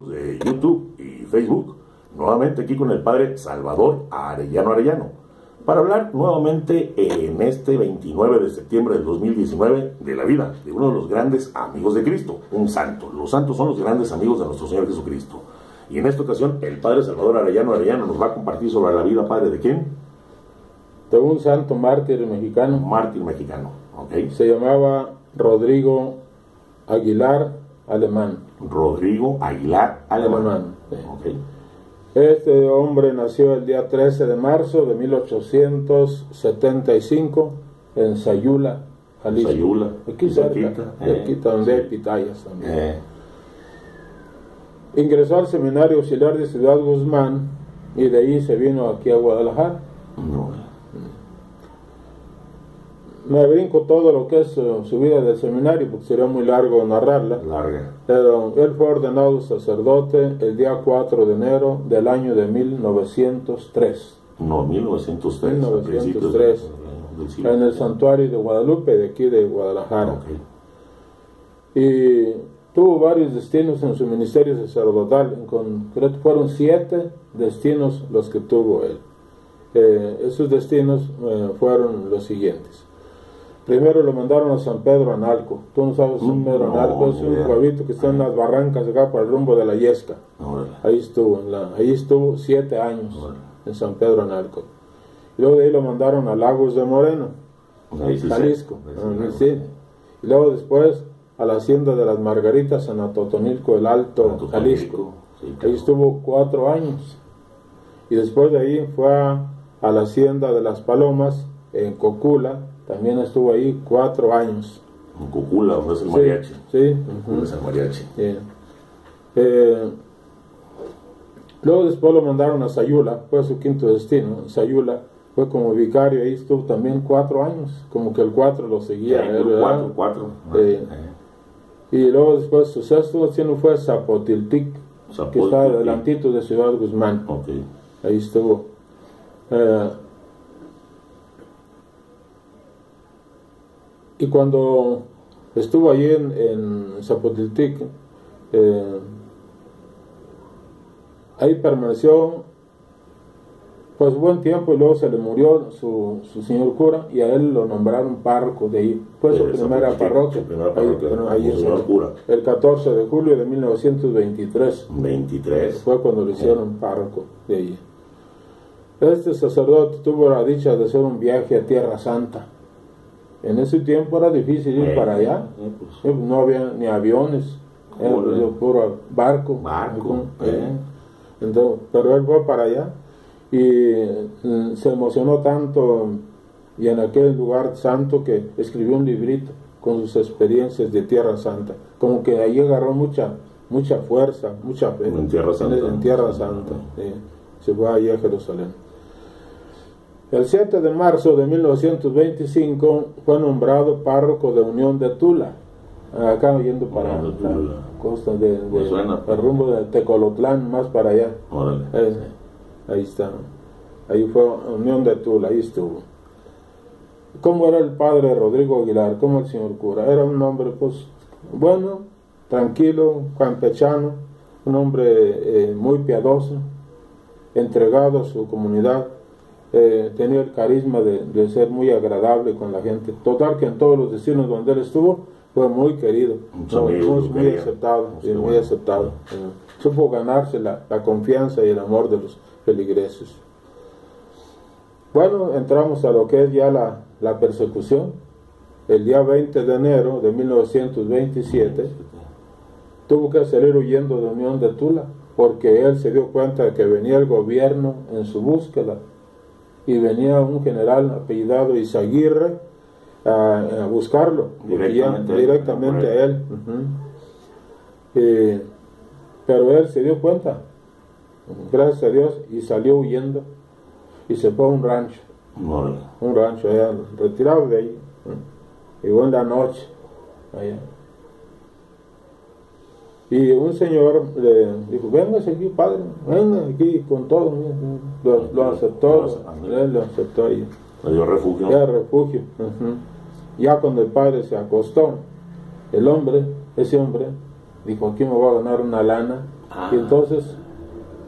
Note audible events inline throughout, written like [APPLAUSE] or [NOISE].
de YouTube y Facebook, nuevamente aquí con el padre Salvador Arellano Arellano, para hablar nuevamente en este 29 de septiembre del 2019 de la vida de uno de los grandes amigos de Cristo, un santo. Los santos son los grandes amigos de nuestro Señor Jesucristo. Y en esta ocasión el padre Salvador Arellano Arellano nos va a compartir sobre la vida, padre, ¿de quién? De un santo mártir mexicano. Mártir mexicano, ok. Se llamaba Rodrigo Aguilar Alemán. Rodrigo Aguilar Alemán. Alemán. Este hombre nació el día 13 de marzo de 1875 en Sayula, Jalisco. Sayula, Aquí cerca, cerquita, eh, donde hay pitayas también. Eh, Ingresó al seminario auxiliar de Ciudad Guzmán y de ahí se vino aquí a Guadalajara. no, Me brinco todo lo que es eh, su vida del seminario porque sería muy largo narrarla. larga. Pero él fue ordenado sacerdote el día 4 de enero del año de 1903 No, 1903. a 1903. principios del- del siglo. en el santuario de Guadalupe de aquí de Guadalajara. Y tuvo varios destinos en su ministerio sacerdotal. En concreto fueron siete destinos los que tuvo él. Eh, esos destinos eh, fueron los siguientes. Primero lo mandaron a San Pedro Analco. Tú no sabes San Mm, Pedro no, Analco, es un pueblito que está en las barrancas acá para el rumbo de la Yesca. Órale. Ahí estuvo, en la- ahí estuvo siete años Órale. en San Pedro Analco. Y luego de ahí lo mandaron a Lagos de Moreno, Ahí sí sé. Jalisco. Sí Ah. Y luego después a la hacienda de las Margaritas en Atotonilco, el Alto, Jalisco. Ahí estuvo cuatro años. Y después de ahí fue a, a la hacienda de las Palomas en Cocula, también estuvo ahí cuatro años. En Cocula, donde es el Sí, mariachi. sí, Cocula ujú. es el mariachi. Eh, luego después lo mandaron a Sayula, fue su quinto destino. Sayula fue como vicario, ahí estuvo también cuatro años, como que el cuatro lo seguía. Eh, cuatro, cuatro. Eh, Eh, Y luego después su sexto destino fue Zapotiltic, que está adelantito de Ciudad Guzmán. Ahí estuvo. Y cuando estuvo allí en, en Zapotiltic, eh, ahí permaneció pues buen tiempo y luego se le murió su, su señor cura y a él lo nombraron párroco de ahí. Fue su primera parroquia. su primera Ahí, parroquia, bueno, ahí como en- señor cura. El 14 de julio de 1923 23. fue cuando lo hicieron párroco de allí. Este sacerdote tuvo la dicha de hacer un viaje a Tierra Santa. En ese tiempo era difícil ir Eh, para allá. eh, pues, Eh, No había ni aviones, era puro barco. Barco. Entonces, pero él fue para allá y mm, se emocionó tanto y en aquel lugar santo que escribió un librito con sus experiencias de Tierra Santa. Como que ahí agarró mucha mucha fuerza, mucha fe. En Tierra Santa. En, en Tierra Santa. sí. Se fue allí a Jerusalén. El 7 de marzo de 1925 fue nombrado párroco de Unión de Tula, acá yendo para la costa de, de- Me suena. el rumbo de Tecolotlán, más para allá. Órale. Eh, ahí está. Ahí fue Unión de Tula, ahí estuvo. ¿Cómo era el padre Rodrigo Aguilar? ¿Cómo el señor cura? Era un hombre, pues, bueno, tranquilo, campechano, un hombre eh, muy piadoso, entregado a su comunidad, eh, tenía el carisma de, de ser muy agradable con la gente. Total que en todos los destinos donde él estuvo fue muy querido, Muchos muy, muy- aceptado, sí, muy aceptado. Eh, supo ganarse la, la confianza y el amor de los feligreses. Bueno, entramos a lo que es ya la, la persecución. El día 20 de enero de 1927 tuvo que salir huyendo de Unión de Tula porque él se dio cuenta de que venía el gobierno en su búsqueda y venía un general apellidado Izaguirre a, a buscarlo Directamente a él. directamente a él. Eh, pero él se dio cuenta gracias a Dios y salió huyendo y se fue a un rancho un rancho allá retirado de ahí llegó en la noche allá y un señor le dijo, véngase aquí, padre, venga aquí con todo. mira". Lo, lo aceptó, él lo aceptó ahí. Le dio refugio. Ya refugio. ujú. Ya cuando el padre se acostó, el hombre, ese hombre, dijo, aquí me voy a ganar una lana Y entonces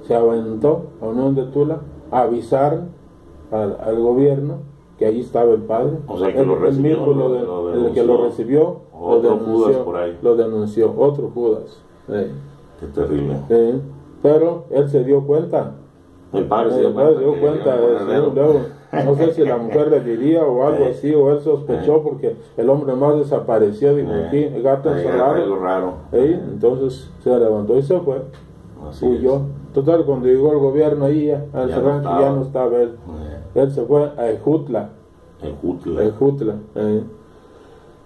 se aventó a Unión de Tula a avisar al, al gobierno que ahí estaba el padre. O sea, que el, lo el recibió, mismo lo lo- de- lo el que lo recibió, lo Otro denunció, Judas por ahí. lo denunció, otro Judas. Eh, Qué terrible. eh, pero él se dio cuenta. El padre se dio cuenta. se dio cuenta de no sé si la mujer le diría o [LAUGHS] algo así, o él sospechó porque el hombre más desapareció, dijo, aquí, el gato encerrado. raro. Entonces se levantó y se fue, Así huyó. es. Total, cuando llegó el gobierno ahí, ya, al Ya no ya no estaba él. Él se fue a Ejutla. Ejutla. eh.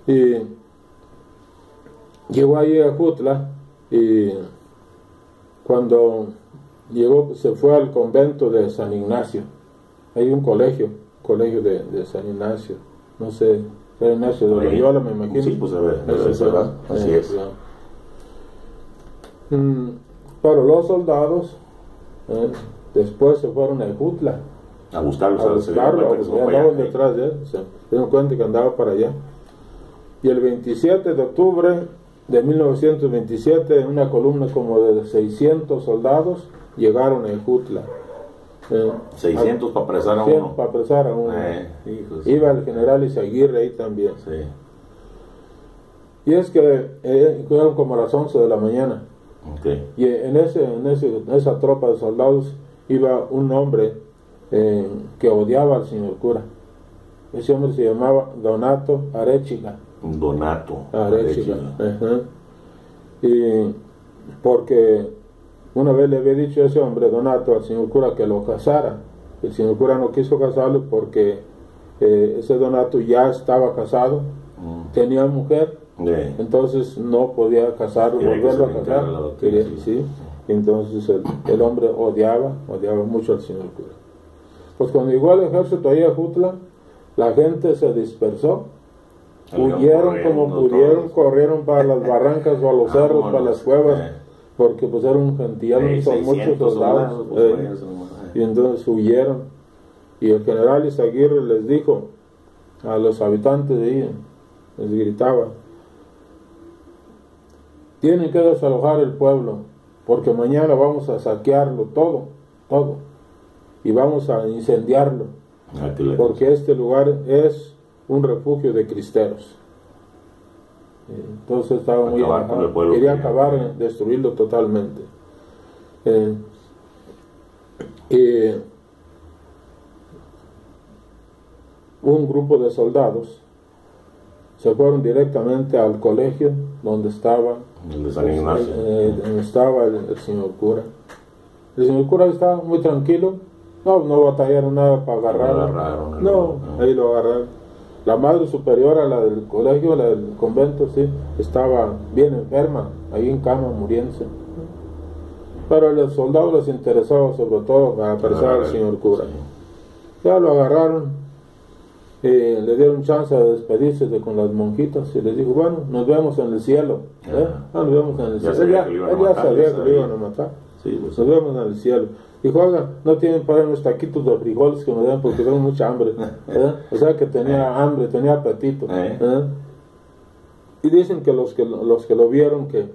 Y llegó ahí a Ejutla y cuando llegó, se fue al convento de San Ignacio. Hay un colegio, colegio de, de San Ignacio. No sé, San Ignacio de. Loyola, me imagino. Sí, pues ser, fue, ¿verdad? Así eh, es. ya. Mm, pero los soldados eh, después se fueron a Ejutla A buscarlo, a buscarlo, fue para andaban detrás de él, se dieron cuenta que andaba para allá. Y el 27 de octubre de 1927, en una columna como de 600 soldados, llegaron a Ejutla. Eh, 600 para apresar a 100 uno. para apresar a uno. Eh. Iba el general Izaguirre ahí también. Sí. Y es que eh, fueron como a las 11 de la mañana. Y en, ese, en, ese- en esa tropa de soldados iba un hombre eh, que odiaba al señor cura. Ese hombre se llamaba Donato Arechiga. Donato. Arechiga. Arechiga. ajá. Y porque una vez le había dicho ese hombre, Donato, al señor cura que lo casara. El señor cura no quiso casarlo porque eh, ese Donato ya estaba casado, Mm. tenía mujer entonces no podía casarlo, volverlo a casar. Quería- sí. sí. Entonces el, el hombre odiaba, odiaba mucho al señor cura. Pues cuando llegó al ejército ahí a Jutla, la gente se dispersó, huyeron como pudieron, corrieron para las [LAUGHS] barrancas o a los cerros, para las cuevas, porque pues era un gentío, Eh, son muchos 600 soldados. pues, eh, y entonces huyeron. Y el general Izaguirre les dijo a los habitantes de ahí, les gritaba, tienen que desalojar el pueblo, porque mañana vamos a saquearlo todo, todo, y vamos a incendiarlo, porque este lugar es un refugio de cristeros. Entonces estaba muy Acabar con enojado. el pueblo quería que- acabar, destruirlo totalmente. Eh, y un grupo de soldados se fueron directamente al colegio donde estaba El de San Ignacio. eh, donde estaba el, el señor cura. El señor cura estaba muy tranquilo, no, no batallaron nada para agarrarlo. agarraron, no, no. ahí lo agarraron. La madre superiora, la del colegio, la del convento, sí, estaba bien enferma, ahí en cama, muriéndose. Pero a los soldados les interesaba sobre todo para apresar al señor cura. Ya lo agarraron y le dieron chance de despedirse de- con las monjitas y les dijo, bueno, nos vemos en el cielo. ¿eh? Ajá. Ah, nos vemos en el Ya cielo. sabía Él ya, que lo iban a él ya matar, sabía que lo iban a matar. Sí, pues, Nos vemos en el cielo. Dijo, oiga, no tienen para unos taquitos de frijoles que me den porque tengo mucha hambre. ¿eh? O sea que tenía hambre, tenía apetito. Eh. ¿eh? Y dicen que los que los que lo vieron que,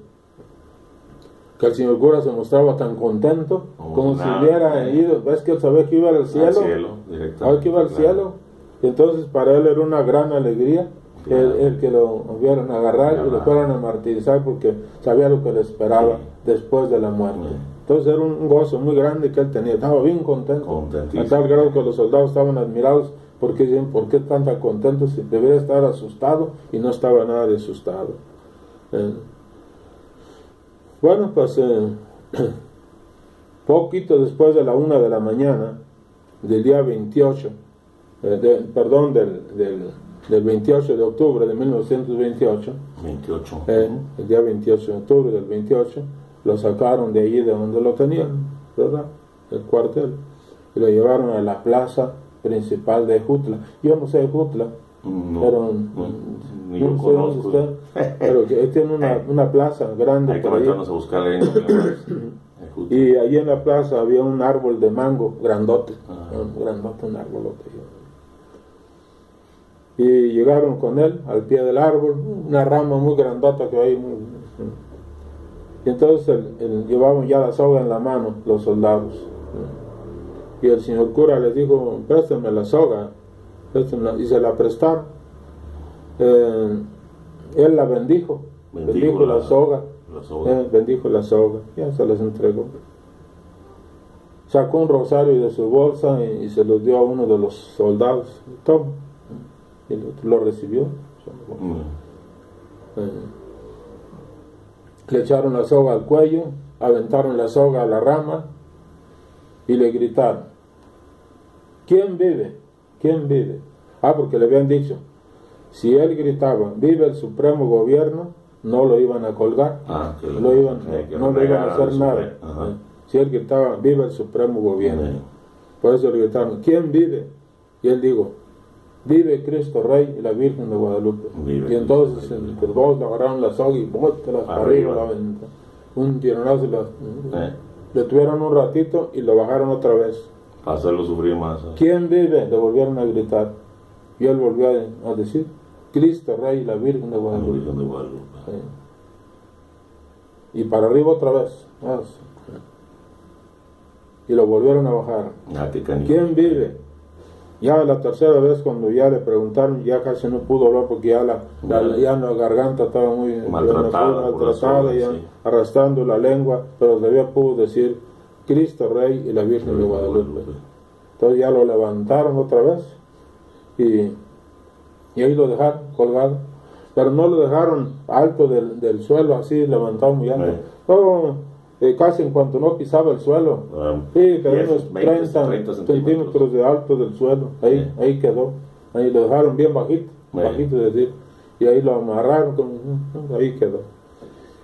que el señor cura se mostraba tan contento Como como nada, si hubiera eh. ido. ¿Ves que él sabía que iba al cielo? Al cielo, que iba al claro. cielo. Y entonces para él era una gran alegría Claro. el, el que lo hubieran agarrar y lo fueran a martirizar porque sabía lo que le esperaba Sí. después de la muerte. Sí. Entonces era un gozo muy grande que él tenía, estaba bien contento. A tal grado que los soldados estaban admirados porque dicen, ¿por qué tan tan contento si debería estar asustado? Y no estaba nada de asustado. Eh, Bueno, pues eh, [CLEARS THROAT] poquito después de la una de la mañana del día 28, eh, de- perdón, del, del, del 28 de octubre de 1928, 28. eh, el día 28 de octubre del 28, lo sacaron de allí de donde lo tenían, ¿verdad? El cuartel. Y lo llevaron a la plaza principal de Jutla. Yo no sé Jutla, No, pero no, ni no yo sé dónde está, pero que tiene una, [LAUGHS] una plaza grande Hay que por ahí. meternos a buscar [CLEARS THROAT] ahí. Y Y allí en la plaza había un árbol de mango grandote, Ajá. un grandote, un árbolote. Y llegaron con él al pie del árbol, una rama muy grandota que hay. muy- Y entonces el- el- llevaban ya la soga en la mano los soldados. Y el señor cura les dijo, préstenme la soga. préstenmela", Y se la prestaron. Eh, él la bendijo. Bendijo Bendijo, la, la- soga. la soga. Eh, bendijo la soga. Ya se las entregó. Sacó un rosario de su bolsa y, y se lo dio a uno de los soldados. Toma. Y lo, lo recibió. Mm. Eh, le echaron la soga al cuello, aventaron la soga a la rama y le gritaron, ¿quién vive? ¿quién vive? Ah, porque le habían dicho, si él gritaba, vive el supremo gobierno, no lo iban a colgar, Ah, que lo iban, que no le iban a hacer nada. Ajá. Eh, Si él gritaba, vive el supremo gobierno. Por eso le gritaron, ¿quién vive? Y él dijo, vive Cristo Rey y la Virgen de Guadalupe. Vive y entonces entre dos le agarraron la soga y bótelas para Arriba. la aventó. Un tironazo y la- Eh. le tuvieron un ratito y lo bajaron otra vez. Para hacerlo sufrir más. eh. ¿Quién vive? Le volvieron a gritar. Y él volvió a, decir, Cristo Rey y la Virgen de La Guadalupe. Virgen de Guadalupe. Sí. Y para arriba otra vez. Ah. Y lo volvieron a bajar. Ah. ¿Quién vive? Ya la tercera vez cuando ya le preguntaron, ya casi no pudo hablar porque ya la, la- ya la garganta estaba muy Maltratada ya sí. arrastrando la lengua, pero todavía pudo decir Cristo Rey y la Virgen de Guadalupe. Entonces ya lo levantaron otra vez y, y ahí lo dejaron colgado. Pero no lo dejaron alto del, del suelo, así levantado muy alto. Sí. Oh, eh, casi en cuanto no pisaba el suelo. Ah, Sí, 10, unos 20, 30, 30 centímetros de alto del suelo. Ahí, ahí quedó. Ahí lo dejaron bien bajito, bajito es decir. Y ahí lo amarraron, con, ahí quedó.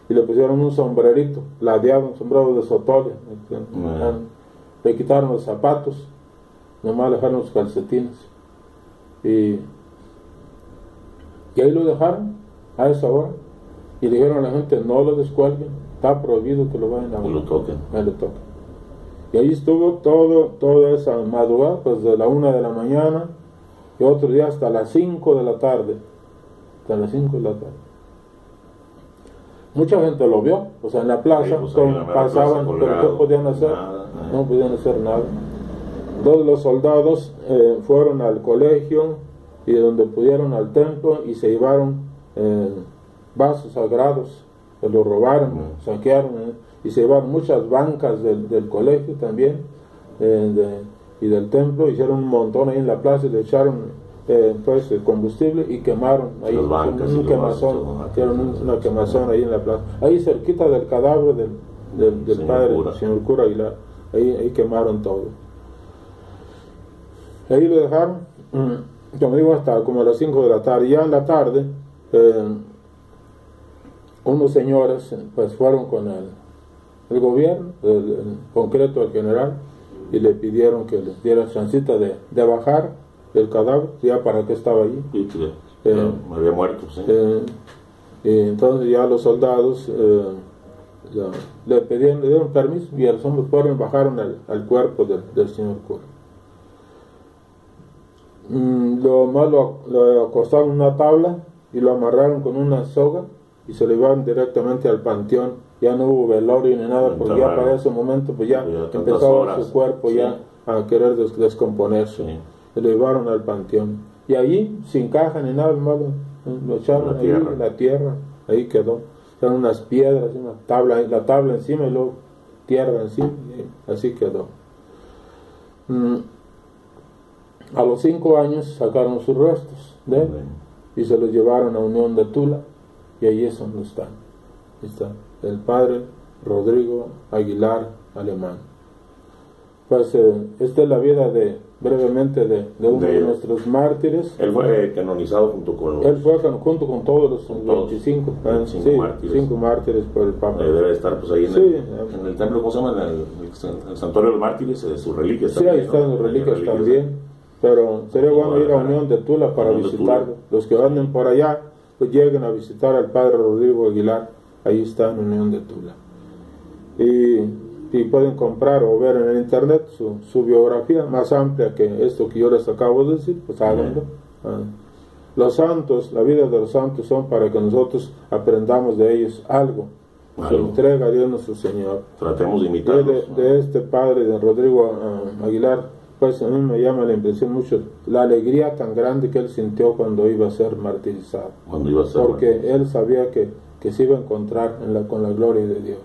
Y le pusieron un sombrerito, ladeado, un sombrero de sotole. Le quitaron los zapatos, nomás le dejaron los calcetines. Y, y ahí lo dejaron a esa hora. Y le dijeron a la gente, no lo descuelguen, está prohibido que lo vayan a Que lo toquen. Ahí le toca. Y ahí estuvo todo, toda esa madrugada, pues de la una de la mañana y otro día hasta las 5 de la tarde. Hasta las 5 de la tarde. Mucha gente lo vio, o sea, en la plaza, Sí, pues, todos pasaban, plaza, pero ¿qué podían hacer? Nada, nada. No podían hacer nada. Dos de los soldados eh, fueron al colegio y de donde pudieron al templo y se llevaron eh, vasos sagrados, se los robaron, saquearon eh, y se llevaron muchas bancas del, del colegio también eh, de- y del templo, hicieron un montón ahí en la plaza y le echaron eh, pues el combustible y quemaron ahí bancas un quemazón, hicieron una quemazón ahí en la plaza, ahí cerquita del cadáver del, del, del Señor padre, cura. señor cura Aguilar, ahí, ahí quemaron todo. Ahí lo dejaron, mm, como digo, hasta como a las 5 de la tarde. Ya en la tarde, eh, unos señores pues fueron con el, el gobierno, el, el concreto el general, y le pidieron que les diera chancita de, de bajar el cadáver, ya para que estaba allí. Sí, que Eh, había muerto, sí. Eh, y entonces ya los soldados eh, ya le pedían, le dieron permiso y los hombres fueron y bajaron al, al cuerpo del, del señor cura. Mm, lo más lo, lo acostaron en una tabla y lo amarraron con una soga y se lo llevaron directamente al panteón. Ya no hubo velorio ni nada, porque ya para ese momento pues ya, Ya empezaba su cuerpo sí. ya a querer des- descomponerse. Sí. Lo llevaron al panteón. Y allí, sin caja ni nada, hermano, lo echaron La ahí tierra. en la tierra, ahí quedó. Eran unas piedras, una tabla, la tabla encima y luego tierra encima, y así quedó. Mm. A los cinco años sacaron sus restos de él y se los llevaron a Unión de Tula y ahí es donde están. Está el padre Rodrigo Aguilar Alemán. Pues eh, esta es la vida de brevemente de, de uno de, De- nuestros mártires. Él fue canonizado junto con los. Él fue junto con todos los Con todos. 25, ah, 25 sí, mártires. cinco mártires por el Papa. eh, debe estar pues ahí en, Sí, el, eh. en el templo, ¿cómo se llama? En el, el, el santuario de los mártires, eh, sus reliquias Sí, también. ahí están ¿no? las reliquias Hay también. Pero sería bueno ir a. Unión de Tula para. Tula. Los que anden por allá, pues lleguen a visitar al padre Rodrigo Aguilar. Ahí está en Unión de Tula. Y, y pueden comprar o ver en el internet su, su biografía más amplia que esto que yo les acabo de decir, pues háganlo. Ah. Los santos, la vida de los santos son para que nosotros aprendamos de ellos algo. se entrega a Dios nuestro Señor. Tratemos de De, imitarlos. de este padre, de Rodrigo ah, Aguilar, pues a mí me llama la impresión mucho la alegría tan grande que él sintió cuando iba a ser martirizado. Cuando iba a ser. Porque él sabía que, que se iba a encontrar en la, con la gloria de Dios.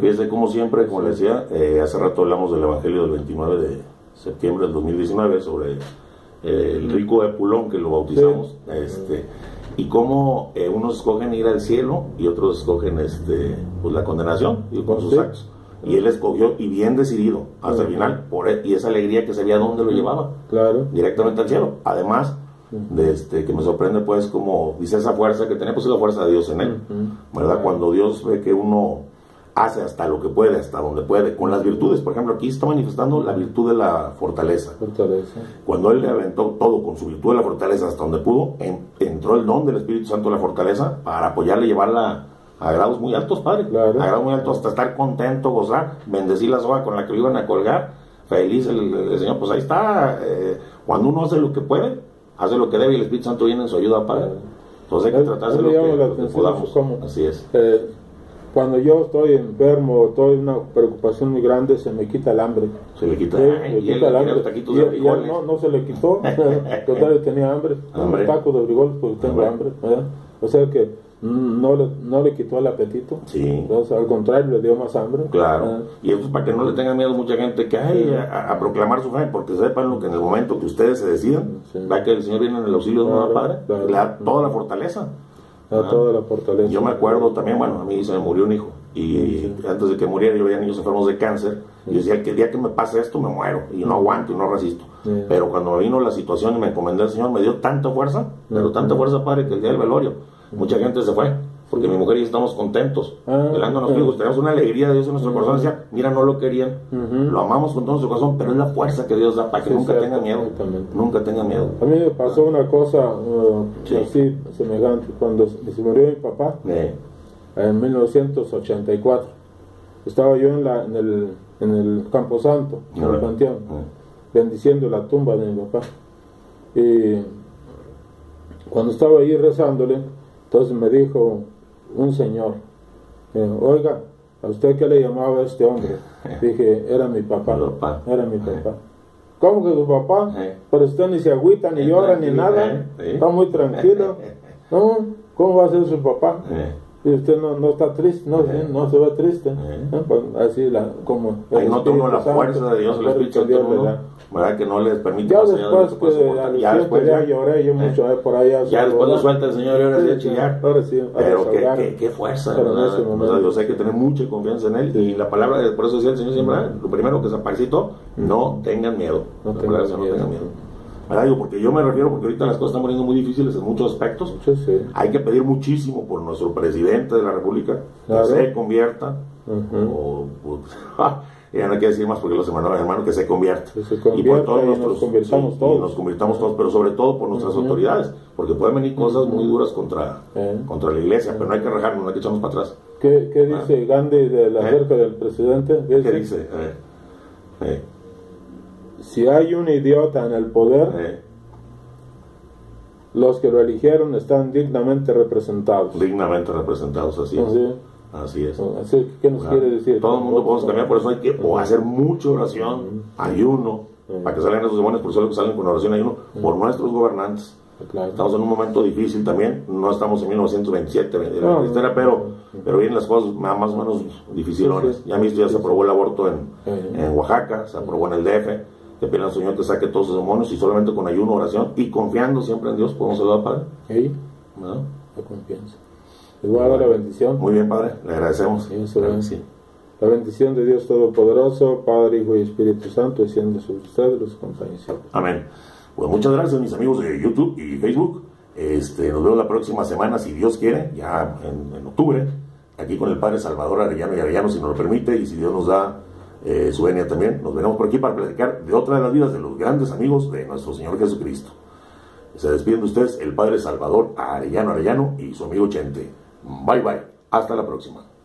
Fíjese, como siempre, como le decía, eh, hace rato hablamos del Evangelio del 29 de septiembre del 2019 sobre eh, el rico Epulón que lo bautizamos, este, y cómo eh, unos escogen ir al cielo y otros escogen este, pues, la condenación y con sus Sí. actos. Y él escogió, y bien decidido, hasta el final, por él, y esa alegría que sabía dónde lo llevaba Claro. directamente al cielo. Además, de este, que me sorprende, pues, como dice esa fuerza que tenía, pues es la fuerza de Dios en él. ¿Verdad? Cuando Dios ve que uno hace hasta lo que puede, hasta donde puede, con las virtudes. Por ejemplo, aquí está manifestando la virtud de la fortaleza. Fortaleza. Cuando él le aventó todo con su virtud de la fortaleza hasta donde pudo, en- entró el don del Espíritu Santo de la fortaleza para apoyarle y llevarla a grados muy altos, padre. Claro. A grados muy altos hasta estar contento, gozar, bendecir la soga con la que lo iban a colgar. Feliz el, el Señor. Pues ahí está. eh, cuando uno hace lo que puede, hace lo que debe y el Espíritu Santo viene en su ayuda, padre. Entonces hay que tratarse lo que, lo que podamos. cómo- Así es. Eh, cuando yo estoy enfermo, estoy en una preocupación muy grande, se me quita el hambre. Se le quita, ay, me y él quita el hambre. Y- de y él no, no se le quitó. [LAUGHS] Total, tenía hambre. Hambre. Un taco de frijoles porque tengo Hambre. hambre. O sea que no le, no le quitó el apetito. Sí. Entonces, al contrario, le dio más hambre. Claro, Ah, y eso es para que no le tengan miedo mucha gente que hay a, a proclamar su fe, porque sepan lo que en el momento que ustedes se decidan, Sí. va que el Señor viene en el auxilio de Claro, padre, claro. le da toda la fortaleza. a Ah. toda la fortaleza. Yo me acuerdo también, bueno, a mí se me murió un hijo, y antes de que muriera yo veía niños enfermos de cáncer, y yo decía que el día que me pase esto me muero, y no aguanto y no resisto. Sí. Pero cuando me vino la situación y me encomendé al Señor, me dio tanta fuerza, pero tanta fuerza, padre, que el día del velorio, mucha gente se fue. Porque mi mujer y yo estamos contentos, Ah, velándonos sí. vivos, tenemos una alegría de Dios en nuestro corazón. Decía, mira, no lo querían, lo amamos con todo nuestro corazón, pero es la fuerza que Dios da para que Sí, nunca tengan miedo. Nunca tengan miedo. A mí me pasó una cosa uh, Sí. así semejante. Cuando se murió mi papá, Eh, en 1984. Estaba yo en, la, en, el, en el Camposanto, en el panteón, eh, bendiciendo la tumba de mi papá. Y cuando estaba ahí rezándole, entonces me dijo un señor, eh, oiga, ¿a usted qué le llamaba este hombre? [LAUGHS] Dije, era mi papá, era mi papá. ¿Cómo que tu papá? Pero usted ni se agüita, ni llora, ni nada. eh. Está muy tranquilo. [LAUGHS] No, ¿cómo va a ser su papá? Y usted no, no está triste, no, Eh. no se ve triste. Eh. ¿no? Pues así la, como nota uno la fuerza de Dios, el Espíritu de Santo, ¿verdad? ¿verdad? Que no les permite Ya de después que al Ya después ya- lloré yo mucho eh, por allá. Ya después lo suelta el Señor y ahora sí a chillar. Ahora sí, Pero qué, qué, qué fuerza, ¿verdad? O sea. Dios hay que tener mucha confianza en Él. Sí. Y la palabra, de- por eso decía el Señor siempre, lo primero que se aparecitó, no tengan miedo. No tengan miedo. ¿Verdad? Digo, porque yo me refiero, porque ahorita las cosas están poniendo muy difíciles en muchos aspectos. Sí, sí. Hay que pedir muchísimo por nuestro presidente de la República Claro. que se convierta. Ujú. O, [LAUGHS] o- ya no hay que decir más porque los hermanos, hermanos que se convierta. Que se y por todos y nos nuestros convirtamos sí, todos. y nos convirtamos todos, pero sobre todo por nuestras Ujú. autoridades, porque pueden venir cosas muy duras contra, Eh. contra la iglesia, pero no hay que rajarnos, no hay que echarnos para atrás. ¿Qué, qué dice Gandhi de la Eh. acerca del presidente? ¿Qué dice? Eh, eh, Si hay un idiota en el poder, los que lo eligieron están dignamente representados. dignamente representados, así es. Así, Así es. así, ¿Qué nos quiere decir? Todo el mundo podemos cambiar, por eso hay que o hacer mucha oración, ayuno, para que salgan esos demonios, por eso que salen con oración ayuno, por nuestros gobernantes. Claro. Estamos en un momento difícil también, no estamos en 1927, de la No, pero, pero vienen las cosas más o menos dificilones. Sí, sí. Ya mismo ya se aprobó el aborto en, Sí. en Oaxaca, se aprobó en el DF, que piden al Señor que saque todos esos demonios y solamente con ayuno, oración y confiando siempre en Dios podemos saludar, Padre. ¿Y? ¿verdad? La confianza. Les voy a dar la bendición. Muy bien, Padre, le agradecemos. Sí, sí. La bendición de Dios Todopoderoso, Padre, Hijo y Espíritu Santo, desciende sobre ustedes, los acompañe. Amén. Pues muchas gracias, mis amigos de YouTube y Facebook. Este, nos vemos la próxima semana, si Dios quiere, ya en, en octubre, aquí con el Padre Salvador Arellano y Arellano, si nos lo permite, y si Dios nos da eh, también. Nos veremos por aquí para platicar de otra de las vidas de los grandes amigos de nuestro Señor Jesucristo. Se despiden de ustedes el Padre Salvador Arellano Arellano y su amigo Chente. Bye bye. Hasta la próxima.